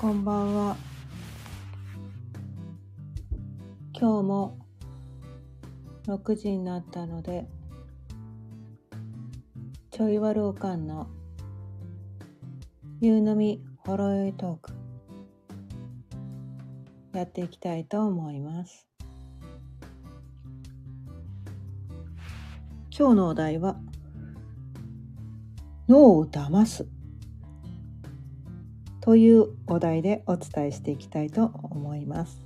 こんばんは。今日も6時になったので、ちょいわるおかんの夕飲みほろ酔いトークやっていきたいと思います。今日のお題は脳を騙すというお題でお伝えしていきたいと思います。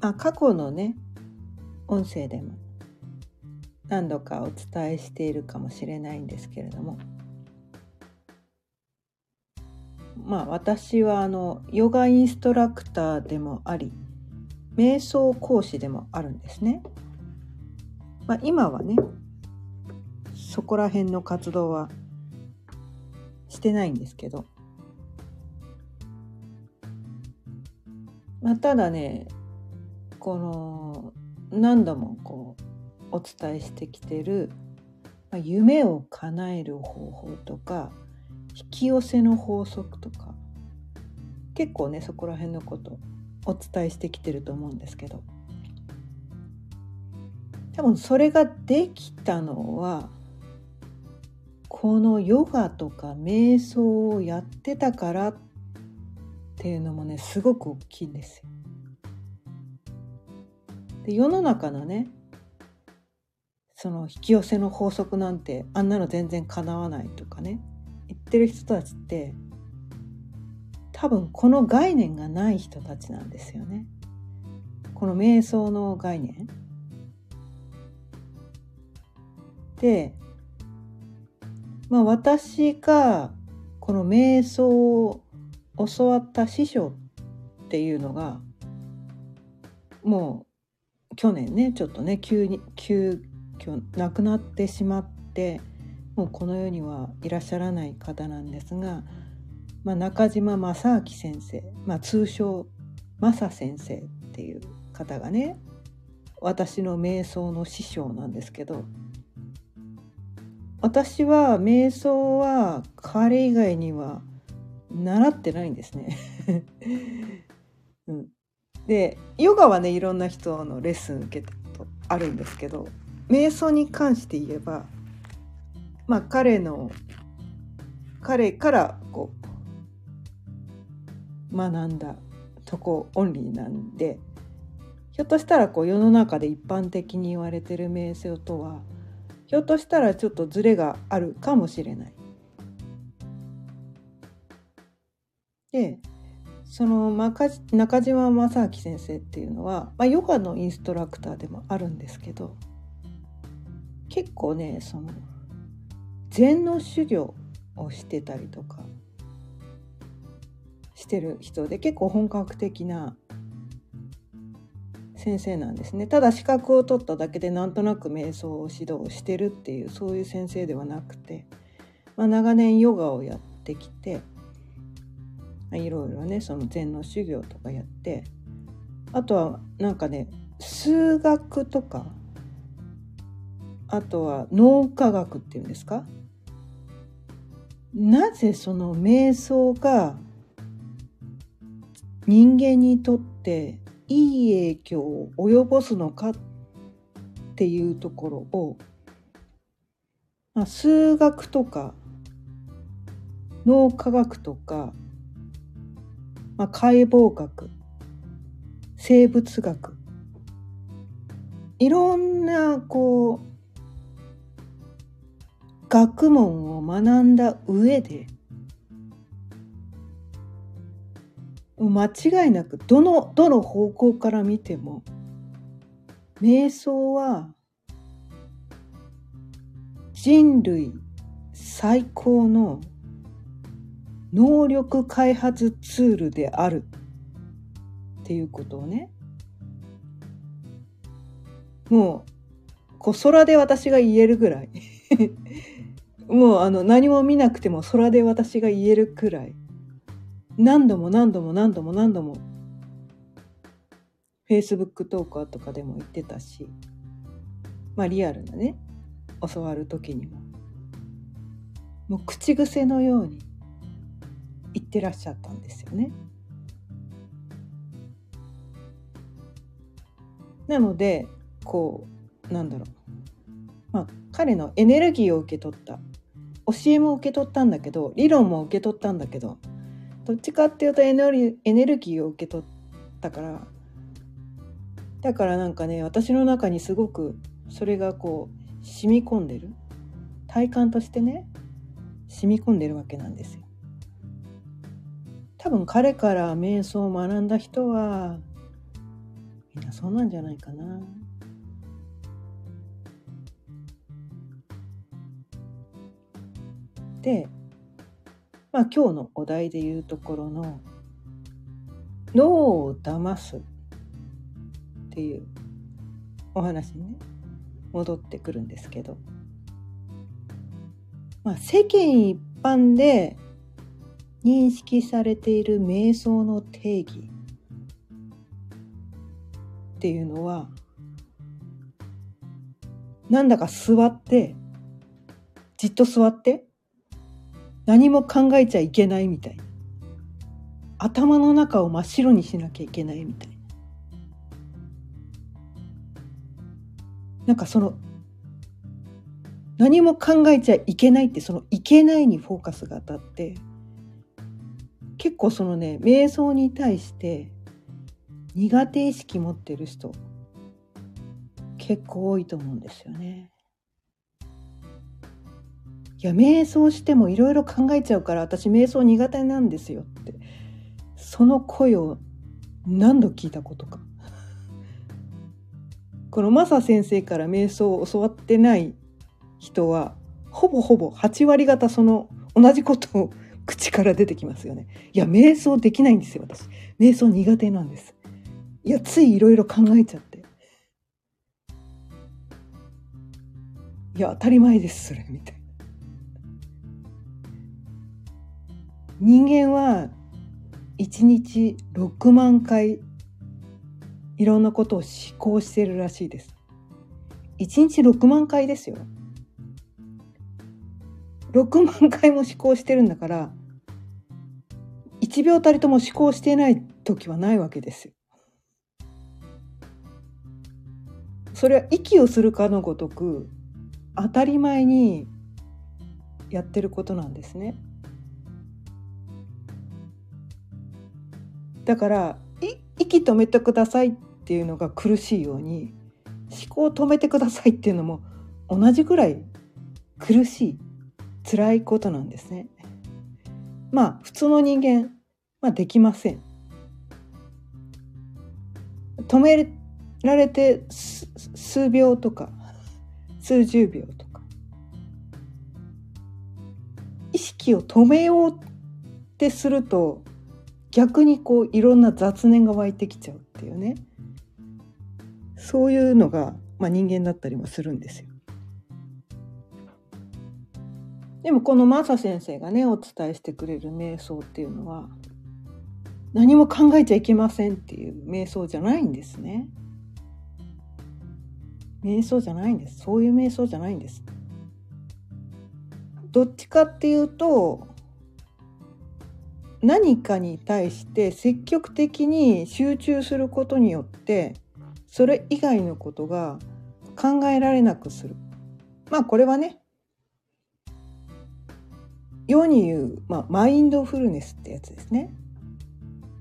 あ過去のね音声でも何度かお伝えしているかもしれないんですけれどもまあ私はあのヨガインストラクターでもあり瞑想講師でもあるんですね。まあ、今はねそこら辺の活動はしてないんですけど、まあ、ただねこの何度もこうお伝えしてきてる、まあ、夢を叶える方法とか引き寄せの法則とか結構ねそこら辺のことお伝えしてきてると思うんですけど。多分それができたのはこのヨガとか瞑想をやってたからっていうのもねすごく大きいんですよ。で世の中のねその引き寄せの法則なんてあんなの全然かなわないとかね言ってる人たちって多分この概念がない人たちなんですよね。この瞑想の概念。でまあ私がこの瞑想を教わった師匠っていうのがもう去年ねちょっとね急に急遽亡くなってしまってもうこの世にはいらっしゃらない方なんですが、まあ、中島正明先生、まあ、通称正先生っていう方がね私の瞑想の師匠なんですけど私は瞑想は彼以外には習ってないんですね。うん、でヨガはねいろんな人のレッスン受けたことあるんですけど瞑想に関して言えばまあ彼の彼からこう学んだとこオンリーなんでひょっとしたらこう世の中で一般的に言われてる瞑想とはひょっとしたらちょっとズレがあるかもしれない。でその中島正明先生っていうのは、まあ、ヨガのインストラクターでもあるんですけど結構ねその禅の修行をしてたりとかしてる人で結構本格的な先生なんですね。ただ資格を取っただけでなんとなく瞑想を指導してるっていうそういう先生ではなくて、まあ、長年ヨガをやってきて、あ、いろいろねその禅の修行とかやってあとはなんかね数学とかあとは脳科学っていうんですか？なぜその瞑想が人間にとっていい影響を及ぼすのかっていうところを、まあ、数学とか脳科学とか、まあ、解剖学生物学いろんなこう学問を学んだ上で間違いなくどのどの方向から見ても瞑想は人類最高の能力開発ツールであるっていうことをねもうこう空で私が言えるぐらい。もうあの何も見なくても空で私が言えるくらい。何度も何度も何度も何度も Facebook トーカーとかでも言ってたしまあリアルなね教わる時にももう口癖のように言ってらっしゃったんですよね。なのでこうなんだろうまあ彼のエネルギーを受け取った教えも受け取ったんだけど理論も受け取ったんだけどどっちかっていうとエネルギーを受け取ったからだからなんかね私の中にすごくそれがこう染み込んでる体感としてね染み込んでるわけなんですよ。多分彼から瞑想を学んだ人はみんなそうなんじゃないかな。で、まあ今日のお題で言うところの脳を騙すっていうお話にね戻ってくるんですけど、まあ、世間一般で認識されている瞑想の定義っていうのはなんだか座ってじっと座って何も考えちゃいけないみたいな頭の中を真っ白にしなきゃいけないみたいななんかその何も考えちゃいけないってそのいけないにフォーカスが当たって結構そのね瞑想に対して苦手意識持ってる人結構多いと思うんですよね。いや瞑想してもいろいろ考えちゃうから私瞑想苦手なんですよってその声を何度聞いたことか。このマサ先生から瞑想を教わってない人はほぼほぼ8割方その同じことを口から出てきますよね。いや瞑想できないんですよ私。瞑想苦手なんです。いやついいろいろ考えちゃっていや当たり前ですそれみたいな人間は1日6万回いろんなことを思考してるらしいです。1日6万回ですよ。6万回も思考してるんだから1秒たりとも思考していない時はないわけですよ。それは息をするかのごとく当たり前にやってることなんですね。だから息止めてくださいっていうのが苦しいように思考を止めてくださいっていうのも同じぐらい苦しい辛いことなんですね。まあ普通の人間、まあ、できません。止められて数秒とか数十秒とか意識を止めようってすると逆にこういろんな雑念が湧いてきちゃうっていうねそういうのが、まあ、人間だったりもするんですよ。でもこのマサ先生がねお伝えしてくれる瞑想っていうのは何も考えちゃいけませんっていう瞑想じゃないんですね。瞑想じゃないんですそういう瞑想じゃないんですどっちかっていうと何かに対して積極的に集中することによってそれ以外のことが考えられなくするまあこれはね世に言う、まあ、マインドフルネスってやつですね。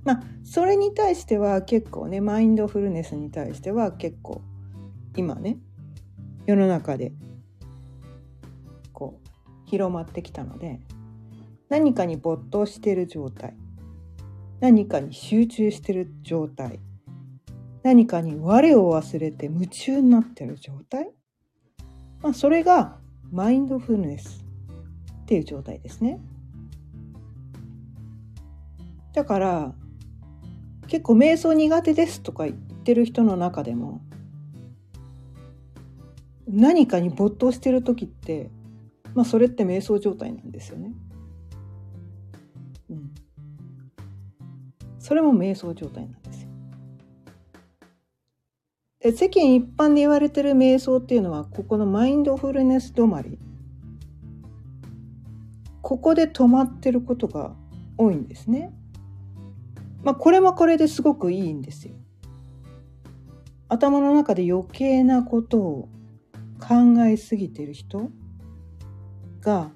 まあそれに対しては結構ねマインドフルネスに対しては結構今ね世の中でこう広まってきたので何かに没頭してる状態何かに集中してる状態何かに我を忘れて夢中になってる状態、まあ、それがマインドフルネスっていう状態ですね。だから結構瞑想苦手ですとか言ってる人の中でも何かに没頭してる時って、まあ、それって瞑想状態なんですよね。それも瞑想状態なんですよ。で世間一般で言われてる瞑想っていうのはここのマインドフルネス止まりここで止まってることが多いんですね。まあこれもこれですごくいいんですよ。頭の中で余計なことを考えすぎてる人が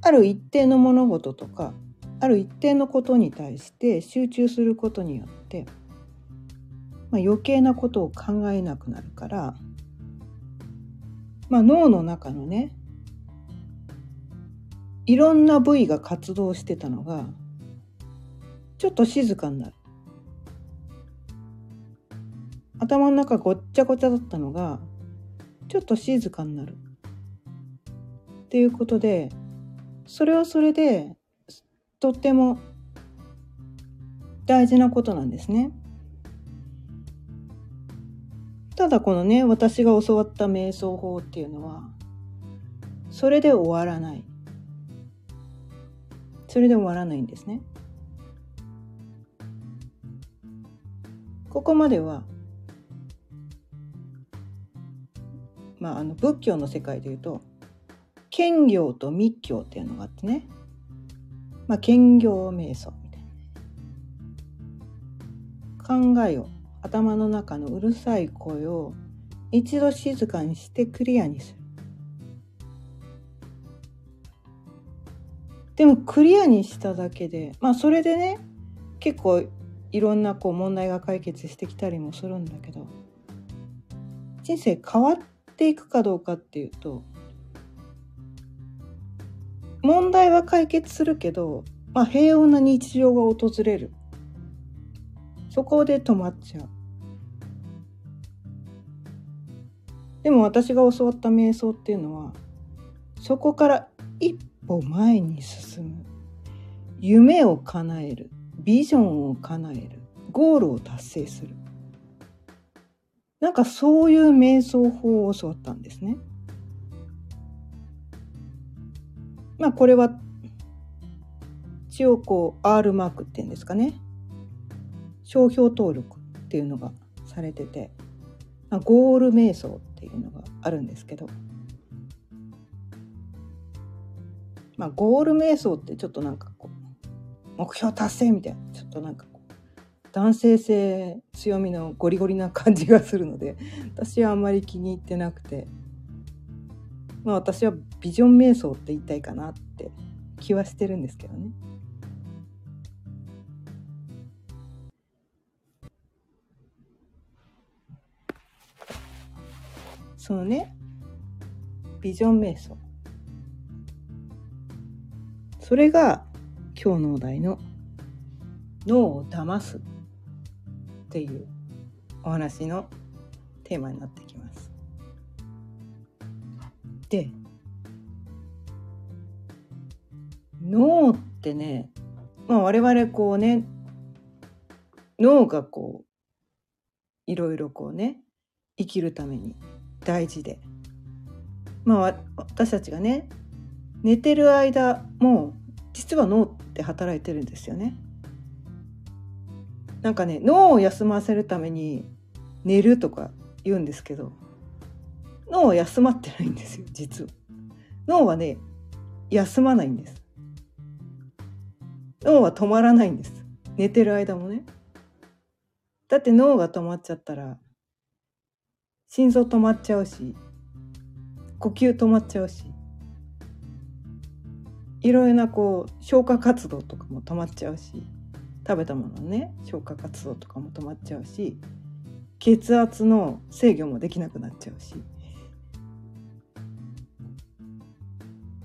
ある一定の物事とかある一定のことに対して集中することによって、まあ、余計なことを考えなくなるから、まあ、脳の中のねいろんな部位が活動してたのがちょっと静かになる。頭の中ごっちゃごちゃだったのがちょっと静かになる。っていうことでそれはそれでとっても大事なことなんですね。ただこのね私が教わった瞑想法っていうのはそれで終わらないそれで終わらないんですね。ここまではまああの仏教の世界でいうと兼業と密教っていうのがあってねまあ兼業瞑想みたいな考えを頭の中のうるさい声を一度静かにしてクリアにする。でもクリアにしただけでまあそれでね結構いろんなこう問題が解決してきたりもするんだけど人生変わっていくかどうかっていうと問題は解決するけど、まあ、平穏な日常が訪れる。そこで止まっちゃう。でも私が教わった瞑想っていうのはそこから一歩前に進む。夢を叶える。ビジョンを叶える。ゴールを達成する。なんかそういう瞑想法を教わったんですね。まあこれは一応こう R マークっていうんですかね。商標登録っていうのがされてて、まあ、ゴール瞑想っていうのがあるんですけど、まあ、ゴール瞑想ってちょっとなんかこう目標達成みたいなちょっとなんか男性性強みのゴリゴリな感じがするので私はあんまり気に入ってなくて。まあ私はビジョン瞑想って言いたいかなって気はしてるんですけどね。そのねビジョン瞑想それが今日のお題の脳を騙すっていうお話のテーマになってきます。で脳ってね、まあ、我々こうね脳がこういろいろこうね生きるために大事でまあ私たちがね寝てる間も実は脳って働いてるんですよね。なんかね脳を休ませるために寝るとか言うんですけど脳は休まってないんですよ実は。脳はね休まないんです。脳は止まらないんです。寝てる間もね。だって脳が止まっちゃったら心臓止まっちゃうし呼吸止まっちゃうしいろいろなこう消化活動とかも止まっちゃうし食べたものね消化活動とかも止まっちゃうし血圧の制御もできなくなっちゃうし。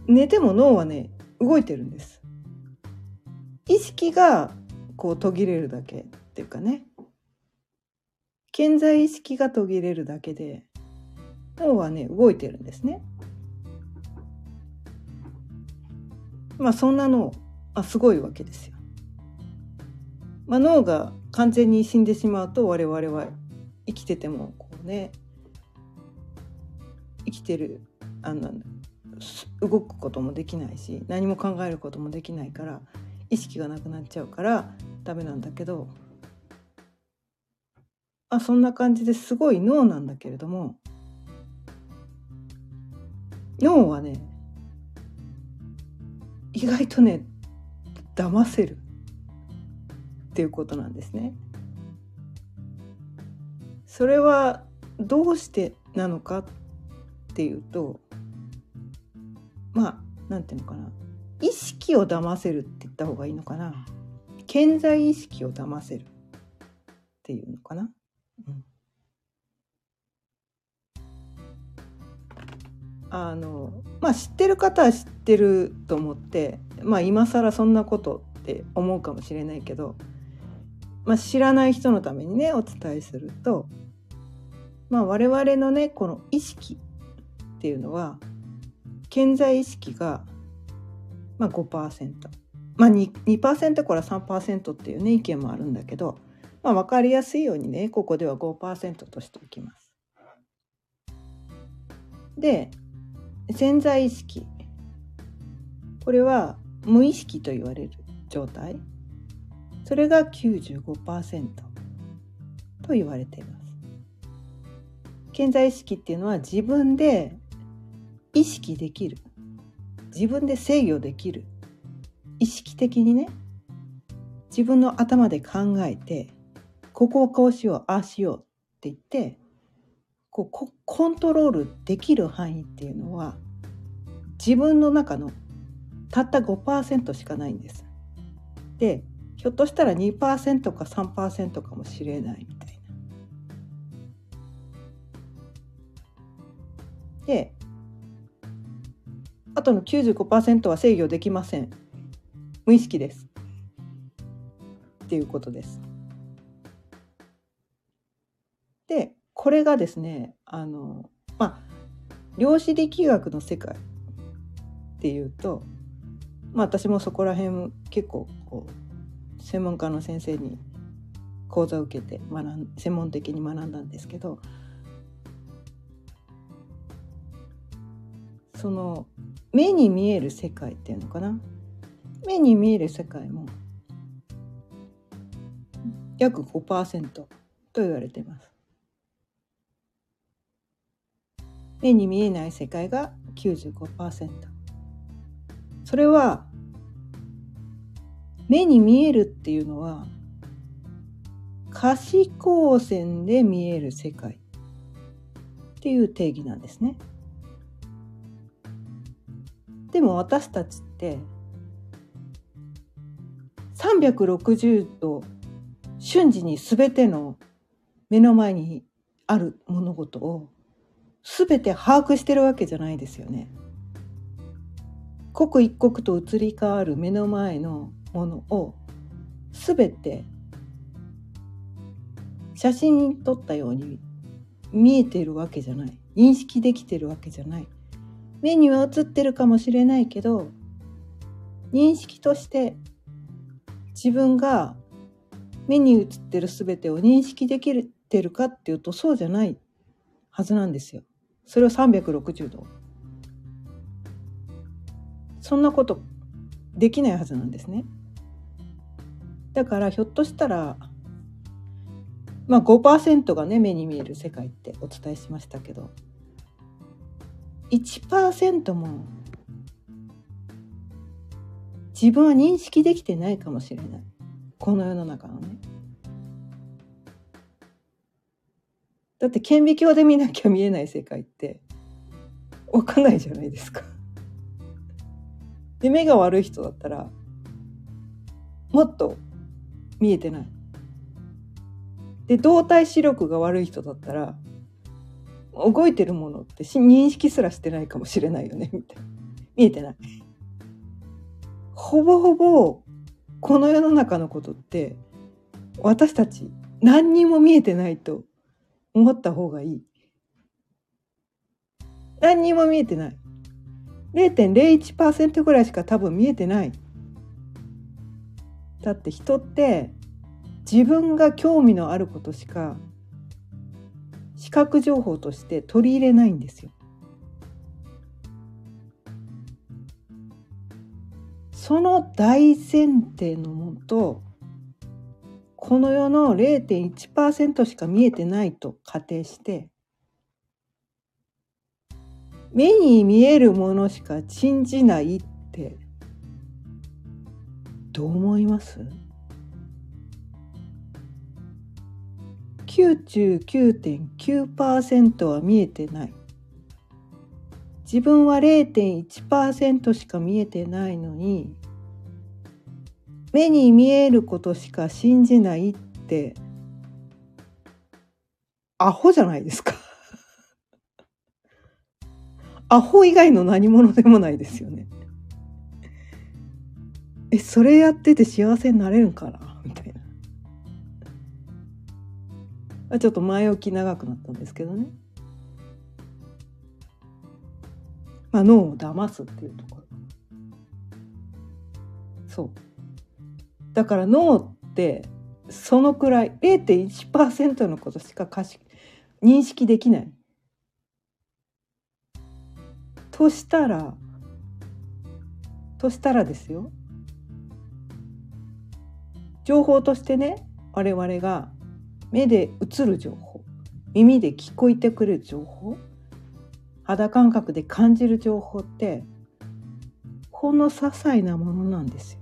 寝ても脳はね動いてるんです。意識がこう途切れるだけっていうかね健在意識が途切れるだけで脳はね動いてるんですね。まあそんなのあすごいわけですよ。まあ、脳が完全に死んでしまうと我々は生きててもこうね生きてるあの動くこともできないし何も考えることもできないから意識がなくなっちゃうからダメなんだけどあそんな感じですごい脳なんだけれども脳はね意外とね騙せるっていうことなんですね。それはどうしてなのかっていうとまあなんていうのかな意識を騙せるって言った方がいいのかな？健在意識を騙せるっていうのかな、うん、あのまあ知ってる方は知ってると思ってまあ今更そんなことって思うかもしれないけど、まあ、知らない人のためにねお伝えすると、まあ、我々のねこの意識っていうのは健在意識が、まあ5%、まあ2、2%から3%っていうね意見もあるんだけど、まあ、分かりやすいようにねここでは5%としておきます。で潜在意識これは無意識と言われる状態それが95%と言われています。潜在意識っていうのは自分で意識できる自分で制御できる意識的にね自分の頭で考えてここをこうしようああしようって言ってこうコントロールできる範囲っていうのは自分の中のたった5%しかないんです。でひょっとしたら2%か3%かもしれないみたいな。であとの95%は制御できません無意識ですっていうことです。でこれがですねあのまあ量子力学の世界っていうとまあ私もそこら辺結構こう専門家の先生に講座を受けて学ん専門的に学んだんですけどその目に見える世界っていうのかな？目に見える世界も約5%と言われています。目に見えない世界が95%。それは目に見えるっていうのは可視光線で見える世界っていう定義なんですね。でも私たちって360度瞬時に全ての目の前にある物事を全て把握してるわけじゃないですよね。刻一刻と移り変わる目の前のものを全て写真に撮ったように見えているわけじゃない認識できてるわけじゃない目には映ってるかもしれないけど認識として自分が目に映ってる全てを認識できてるかっていうとそうじゃないはずなんですよ。それを360度。そんなことできないはずなんですね。だからひょっとしたらまあ5%がね目に見える世界ってお伝えしましたけど1%も自分は認識できてないかもしれない。この世の中のね。だって顕微鏡で見なきゃ見えない世界って分かんないじゃないですか。で目が悪い人だったらもっと見えてない。で動体視力が悪い人だったら動いてるものって認識すらしてないかもしれないよねみたいな。見えてない。ほぼほぼこの世の中のことって私たち何にも見えてないと思った方がいい。何にも見えてない。0.01%ぐらいしか多分見えてない。だって人って自分が興味のあることしか視覚情報として取り入れないんですよ。その大前提のもとこの世の0.1%しか見えてないと仮定して目に見えるものしか信じないってどう思います？99.9%は見えてない。自分は0.1%しか見えてないのに目に見えることしか信じないってアホじゃないですか。アホ以外の何者でもないですよね。え、それやってて幸せになれるんかな？ちょっと前置き長くなったんですけどね。まあ、脳を騙すっていうところ。そう。だから脳ってそのくらい0.1%のことしか認識できない。としたらとしたらですよ情報としてね我々が目で映る情報耳で聞こえてくる情報肌感覚で感じる情報ってほんの些細なものなんですよ。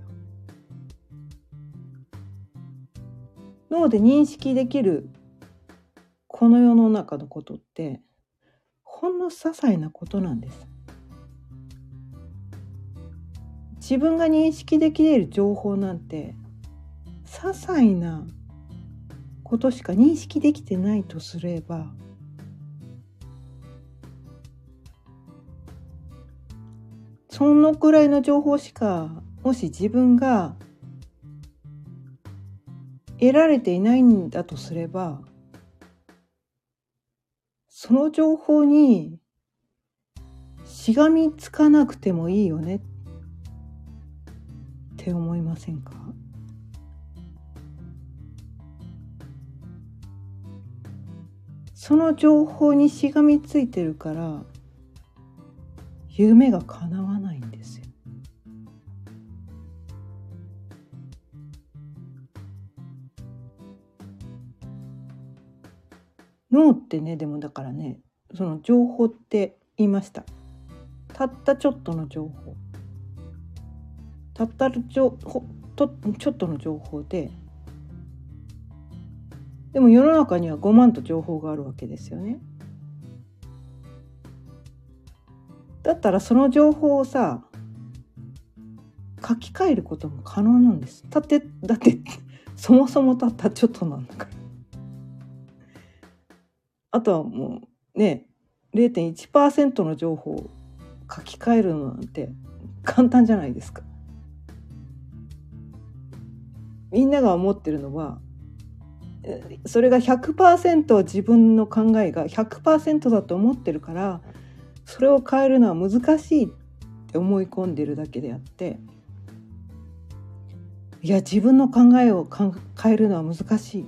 脳で認識できるこの世の中のことってほんの些細なことなんです。自分が認識できる情報なんて些細なことしか認識できてないとすればそのくらいの情報しかもし自分が得られていないんだとすればその情報にしがみつかなくてもいいよねって思いませんか？その情報にしがみついてるから夢が叶わないんですよ。脳ってねでもだからねその情報って言いましたたったちょっとの情報たったちょとちょっとの情報ででも世の中には5万と情報があるわけですよね。だったらその情報をさ書き換えることも可能なんです。だってだってそもそもたったちょっとなんだから。あとはもうね0.1%の情報を書き換えるのなんて簡単じゃないですか。みんなが思ってるのはそれが100%自分の考えが100%だと思ってるからそれを変えるのは難しいって思い込んでるだけであっていや自分の考えを変えるのは難しい。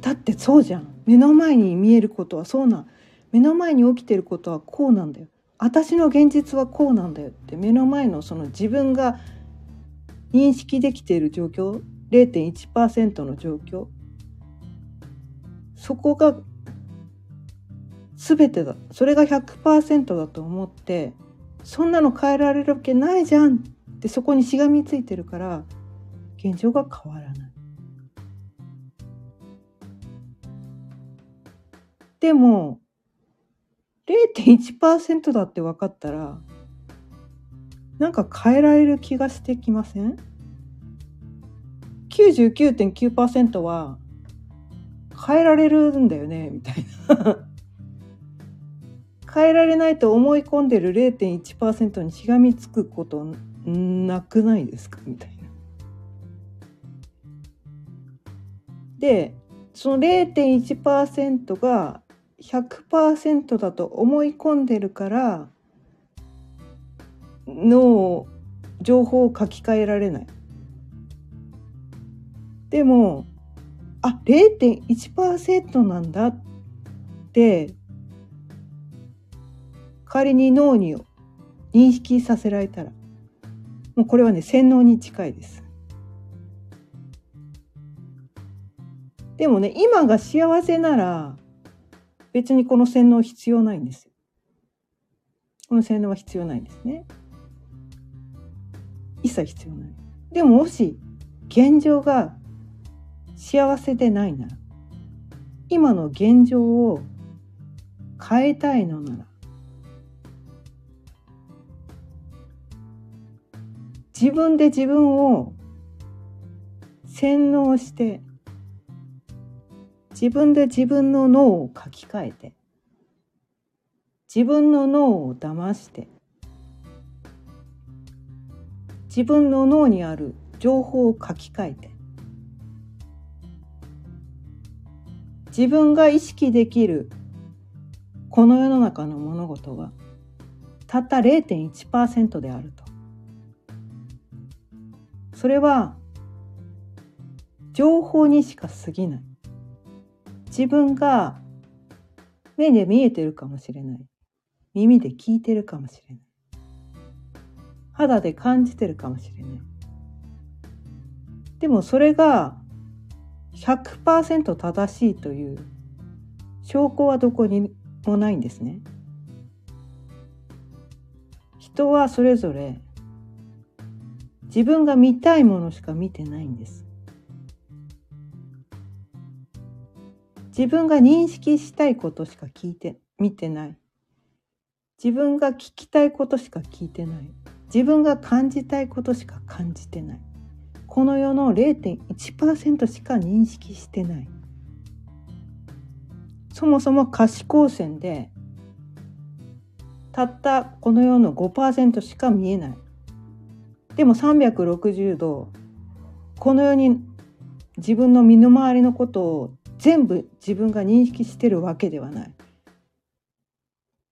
だってそうじゃん。目の前に見えることはそうなん。目の前に起きてることはこうなんだよ。私の現実はこうなんだよって目の前のその自分が認識できている状況0.1%の状況そこが全てだそれが100%だと思ってそんなの変えられるわけないじゃんってそこにしがみついてるから現状が変わらない。でも0.1%だって分かったらなんか変えられる気がしてきません？99.9%は変えられるんだよねみたいな変えられないと思い込んでる0.1%にしがみつくことなくないですかみたいな。でその0.1%が100%だと思い込んでるから脳情報を書き換えられない。でもあ0.1%なんだって仮に脳に認識させられたらもうこれはね洗脳に近いです。でもね今が幸せなら別にこの洗脳必要ないんですよ。この洗脳は必要ないんですね。一切必要ない。でももし現状が幸せでないなら今の現状を変えたいのなら自分で自分を洗脳して自分で自分の脳を書き換えて自分の脳を騙して自分の脳にある情報を書き換えて自分が意識できるこの世の中の物事はたった0.1%であると。それは情報にしか過ぎない。自分が目で見えてるかもしれない。耳で聞いてるかもしれない。肌で感じてるかもしれない。でもそれが100%正しいという証拠はどこにもないんですね。人はそれぞれ自分が見たいものしか見てないんです。自分が認識したいことしか聞いて見てない。自分が聞きたいことしか聞いてない。自分が感じたいことしか感じてない。この世の0.1%しか認識してない。そもそも可視光線でたったこの世の5%しか見えない。でも360度この世に自分の身の回りのことを全部自分が認識してるわけではない。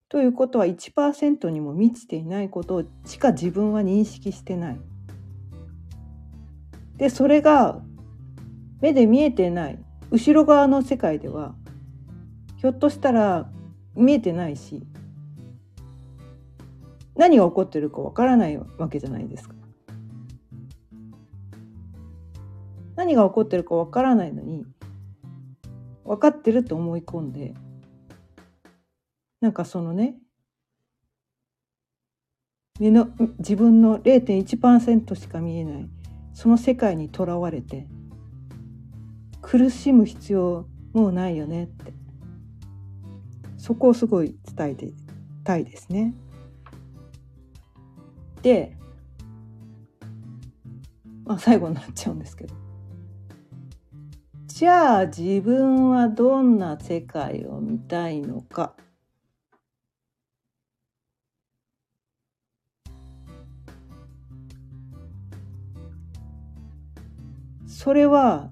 ということは1%にも満ちていないことしか自分は認識してない。でそれが目で見えてない後ろ側の世界ではひょっとしたら見えてないし何が起こってるかわからないわけじゃないですか。何が起こってるかわからないのに分かってると思い込んでなんかそのね目の自分の0.1%しか見えないその世界にとらわれて苦しむ必要もうないよねってそこをすごい伝えてたいですね。で、まあ、最後になっちゃうんですけどじゃあ自分はどんな世界を見たいのか。それは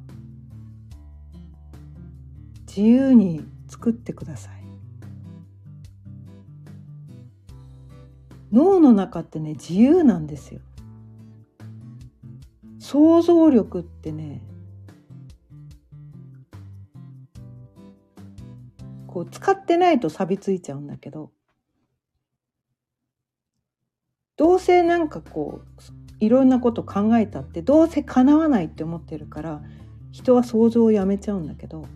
自由に作ってください。脳の中ってね自由なんですよ。想像力ってねこう使ってないと錆びついちゃうんだけどどうせなんかこういろんなこと考えたってどうせ叶わないって思ってるから人は想像をやめちゃうんだけど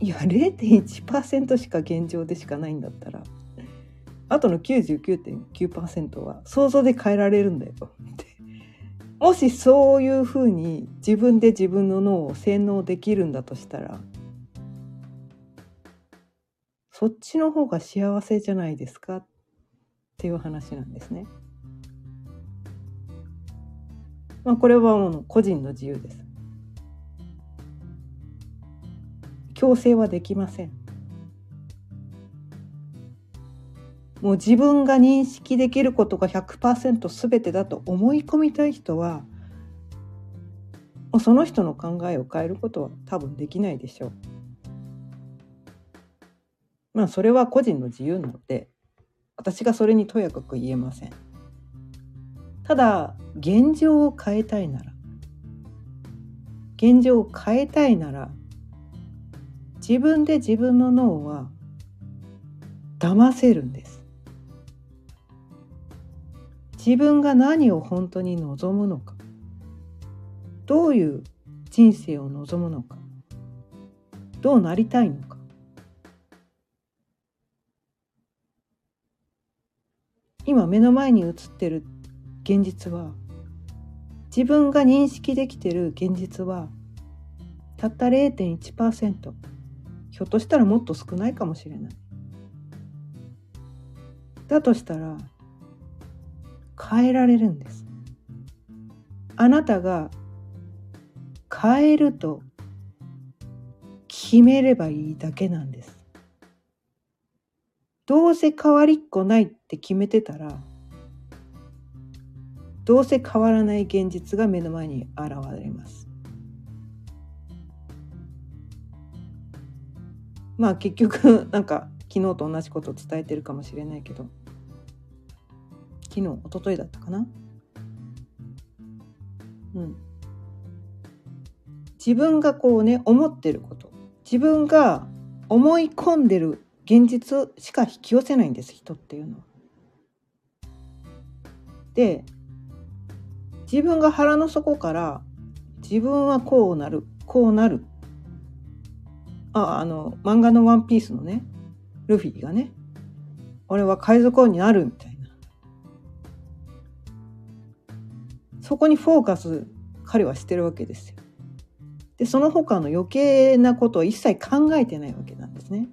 いや0.1%しか現状でしかないんだったらあとの99.9%は想像で変えられるんだよって もしそういうふうに自分で自分の脳を洗脳できるんだとしたらそっちの方が幸せじゃないですかっていう話なんですね。まあこれはもう個人の自由です。強制はできません。もう自分が認識できることが100%全てだと思い込みたい人はもうその人の考えを変えることは多分できないでしょう。まあそれは個人の自由なので私がそれにとやかく言えません。ただ現状を変えたいなら現状を変えたいなら自分で自分の脳は騙せるんです。自分が何を本当に望むのかどういう人生を望むのかどうなりたいのか今目の前に映ってる現実は自分が認識できてる現実はたった0.1%ひょっとしたらもっと少ないかもしれない。だとしたら変えられるんです。あなたが変えると決めればいいだけなんです。どうせ変わりっこないって決めてたらどうせ変わらない現実が目の前に現れます。まあ結局 なんか昨日と同じことを伝えてるかもしれないけど昨日一昨日だったかな？うん。自分がこうね思ってること。自分が思い込んでる現実しか引き寄せないんです人っていうのは。で自分が腹の底から自分はこうなるこうなるああの漫画の「ワンピースのねルフィがね俺は海賊王になるみたいなそこにフォーカス彼はしてるわけですよ。でその他の余計なことを一切考えてないわけなんですね。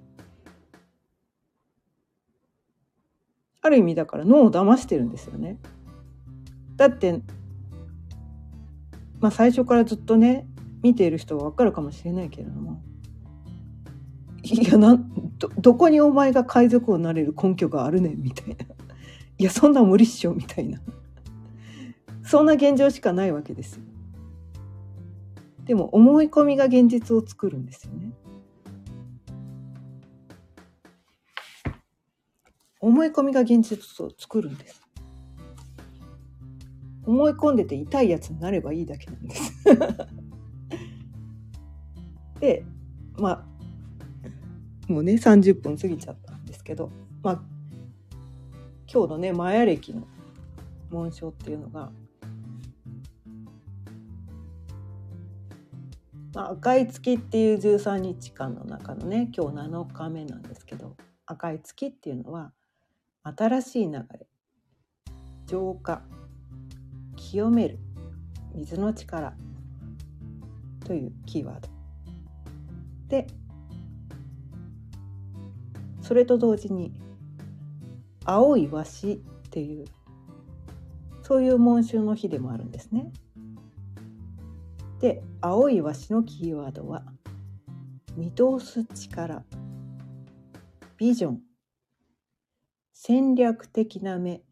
ある意味だから脳を騙してるんですよね。だってまあ最初からずっとね見ている人は分かるかもしれないけれどもいやなどどこにお前が海賊王になれる根拠があるねんみたいないやそんな無理っしょみたいなそんな現状しかないわけですよ。でも思い込みが現実を作るんですよね。思い込みが現実を作るんです。思い込んでて痛いやつになればいいだけなんです。でまあもうね30分過ぎちゃったんですけどまあ今日のねマヤ暦の紋章っていうのがまあ、赤い月っていう13日間の中のね今日7日目なんですけど赤い月っていうのは新しい流れ浄化清める。水の力。というキーワード。でそれと同時に青い和紙っていうそういう紋章の日でもあるんですね。で青いわしのキーワードは見通す力。ビジョン。戦略的な目。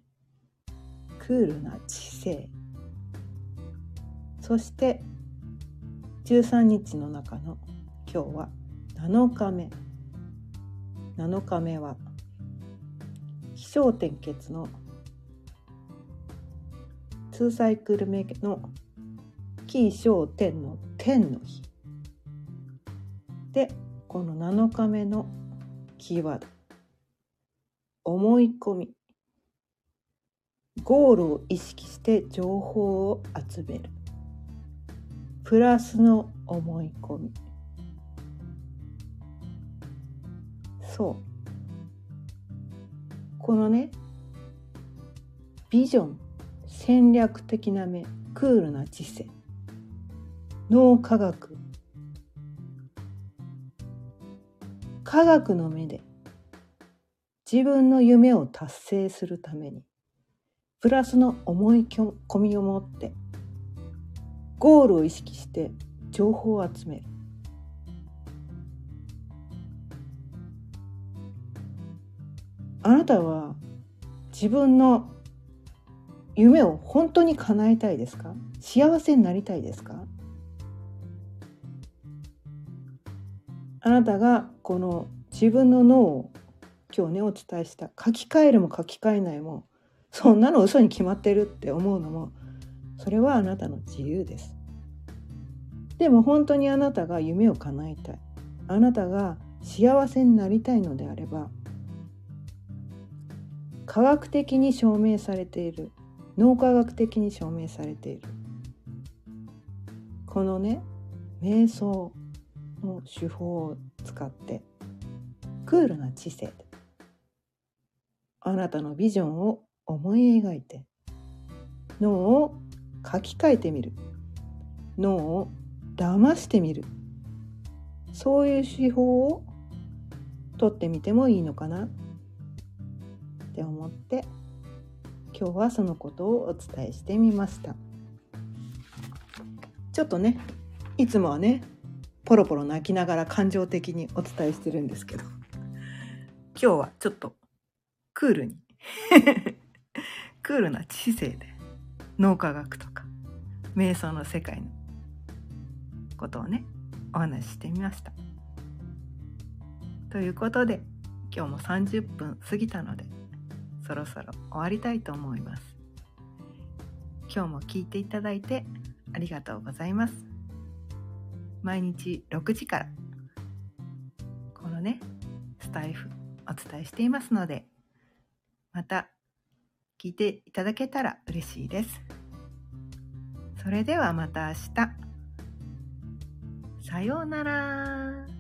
クールな知性。そして13日の中の今日は7日目。7日目は起承転結の2サイクル目の起承天の天の日。でこの7日目のキーワード思い込み。ゴールを意識して情報を集める。プラスの思い込み。そう。このねビジョン戦略的な目クールな知性脳科学。科学の目で自分の夢を達成するためにプラスの思い込みを持ってゴールを意識して情報を集める。あなたは自分の夢を本当に叶えたいですか？幸せになりたいですか？あなたがこの自分の脳を今日ねお伝えした。書き換えるも書き換えないもそんなの嘘に決まってるって思うのもそれはあなたの自由です。でも本当にあなたが夢を叶えたい。あなたが幸せになりたいのであれば科学的に証明されている。脳科学的に証明されている。このね瞑想の手法を使ってクールな知性であなたのビジョンを思い描いて脳を書き換えてみる。脳を騙してみる。そういう手法をとってみてもいいのかな。って思って今日はそのことをお伝えしてみました。ちょっとねいつもはねポロポロ泣きながら感情的にお伝えしてるんですけど。今日はちょっとクールに。クールな知性で。脳科学とか瞑想の世界のことをねお話ししてみました。ということで今日も30分過ぎたのでそろそろ終わりたいと思います。今日も聞いていただいてありがとうございます。毎日6時からこのねスタイフお伝えしていますのでまた聞いていただけたら嬉しいです。それではまた明日。さようなら。